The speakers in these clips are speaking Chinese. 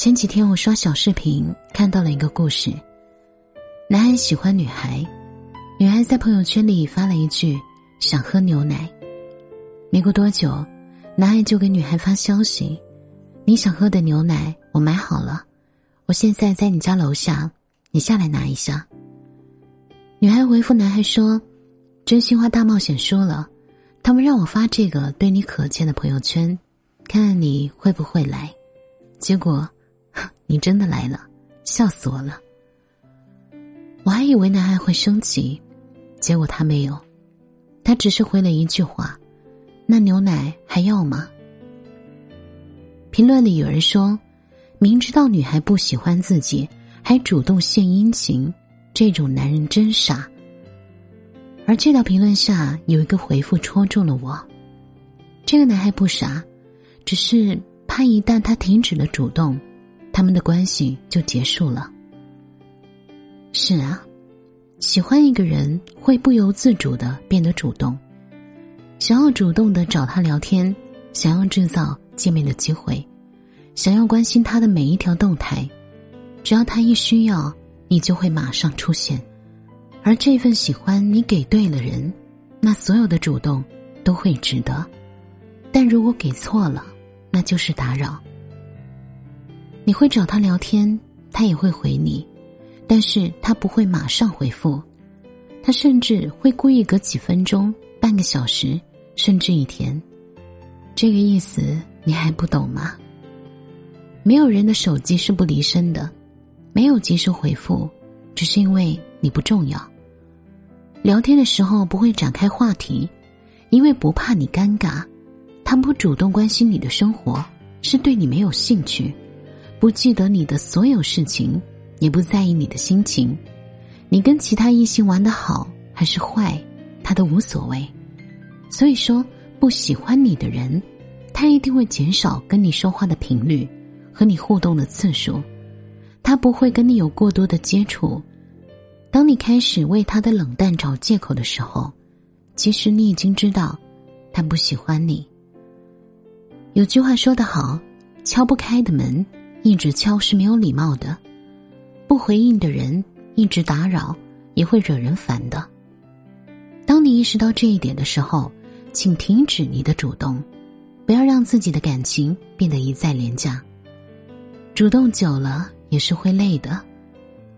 前几天我刷小视频看到了一个故事，男孩喜欢女孩，女孩在朋友圈里发了一句想喝牛奶。没过多久，男孩就给女孩发消息：“你想喝的牛奶我买好了，我现在在你家楼下，你下来拿一下。”女孩回复男孩说：“真心话大冒险说了，他们让我发这个对你可见的朋友圈，看看你会不会来。”结果。你真的来了，笑死我了！我还以为男孩会生气，结果他没有，他只是回了一句话：“那牛奶还要吗？”评论里有人说：“明知道女孩不喜欢自己，还主动献殷勤，这种男人真傻。”而这条评论下有一个回复戳中了我：这个男孩不傻，只是怕一旦他停止了主动。他们的关系就结束了。是啊，喜欢一个人会不由自主的变得主动，想要主动的找他聊天，想要制造见面的机会，想要关心他的每一条动态，只要他一需要，你就会马上出现。而这份喜欢你给对了人，那所有的主动都会值得。但如果给错了，那就是打扰。你会找他聊天，他也会回你，但是他不会马上回复，他甚至会故意隔几分钟、半个小时，甚至一天。这个意思你还不懂吗？没有人的手机是不离身的，没有及时回复，只是因为你不重要。聊天的时候不会展开话题，因为不怕你尴尬。他不主动关心你的生活，是对你没有兴趣。不记得你的所有事情，也不在意你的心情，你跟其他异性玩的好还是坏，他都无所谓。所以说，不喜欢你的人，他一定会减少跟你说话的频率和你互动的次数，他不会跟你有过多的接触。当你开始为他的冷淡找借口的时候，其实你已经知道，他不喜欢你。有句话说得好，敲不开的门。一直敲是没有礼貌的，不回应的人一直打扰也会惹人烦的。当你意识到这一点的时候，请停止你的主动，不要让自己的感情变得一再廉价。主动久了也是会累的，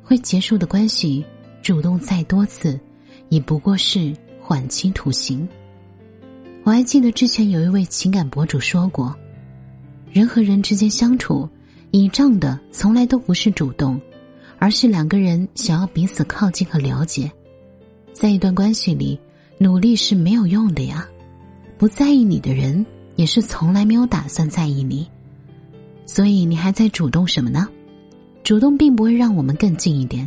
会结束的关系，主动再多次，也不过是缓期徒刑。我还记得之前有一位情感博主说过，人和人之间相处。倚仗的从来都不是主动，而是两个人想要彼此靠近和了解。在一段关系里，努力是没有用的呀。不在意你的人，也是从来没有打算在意你。所以你还在主动什么呢？主动并不会让我们更近一点。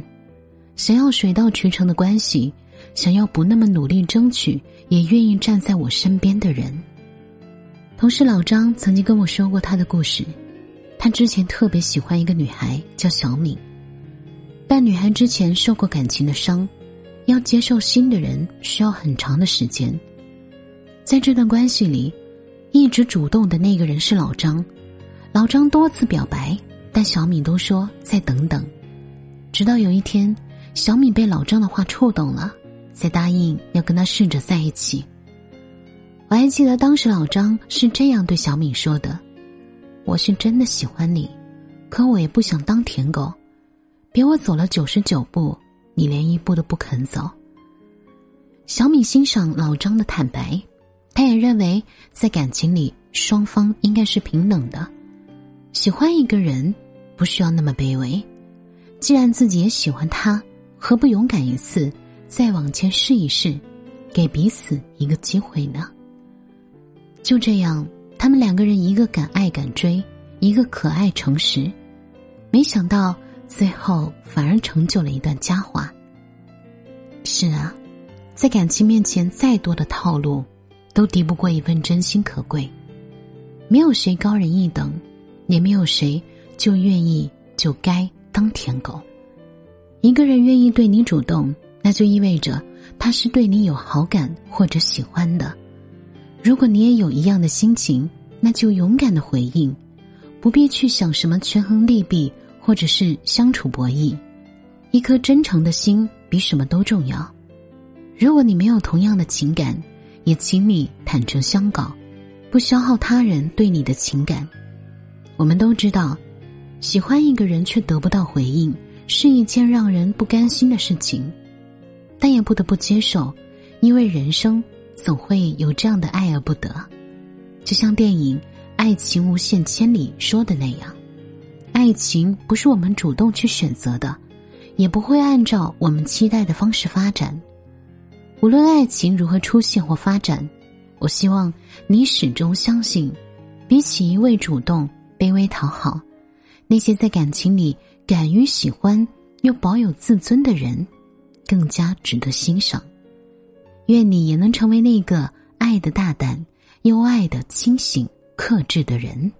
想要水到渠成的关系，想要不那么努力争取，也愿意站在我身边的人。同事老张曾经跟我说过他的故事。他之前特别喜欢一个女孩，叫小敏。但女孩之前受过感情的伤，要接受新的人需要很长的时间。在这段关系里，一直主动的那个人是老张。老张多次表白，但小敏都说再等等。直到有一天，小敏被老张的话触动了，才答应要跟他试着在一起。我还记得当时老张是这样对小敏说的。我是真的喜欢你，可我也不想当舔狗。别我走了九十九步，你连一步都不肯走。小敏欣赏老张的坦白，他也认为在感情里双方应该是平等的。喜欢一个人不需要那么卑微，既然自己也喜欢他，何不勇敢一次，再往前试一试，给彼此一个机会呢？就这样。他们两个人，一个敢爱敢追，一个可爱诚实，没想到最后反而成就了一段佳话。是啊，在感情面前，再多的套路，都敌不过一份真心可贵。没有谁高人一等，也没有谁就愿意就该当舔狗。一个人愿意对你主动，那就意味着他是对你有好感或者喜欢的。如果你也有一样的心情，那就勇敢的回应，不必去想什么权衡利弊，或者是相处博弈。一颗真诚的心比什么都重要。如果你没有同样的情感，也请你坦诚相告，不消耗他人对你的情感。我们都知道，喜欢一个人却得不到回应，是一件让人不甘心的事情，但也不得不接受，因为人生总会有这样的爱而不得。就像电影《爱情无限千里》说的那样，爱情不是我们主动去选择的。也不会按照我们期待的方式发展。无论爱情如何出现或发展，我希望你始终相信，比起一味主动、卑微讨好，那些在感情里敢于喜欢又保有自尊的人，更加值得欣赏。愿你也能成为那个爱的大胆又爱的清醒、克制的人。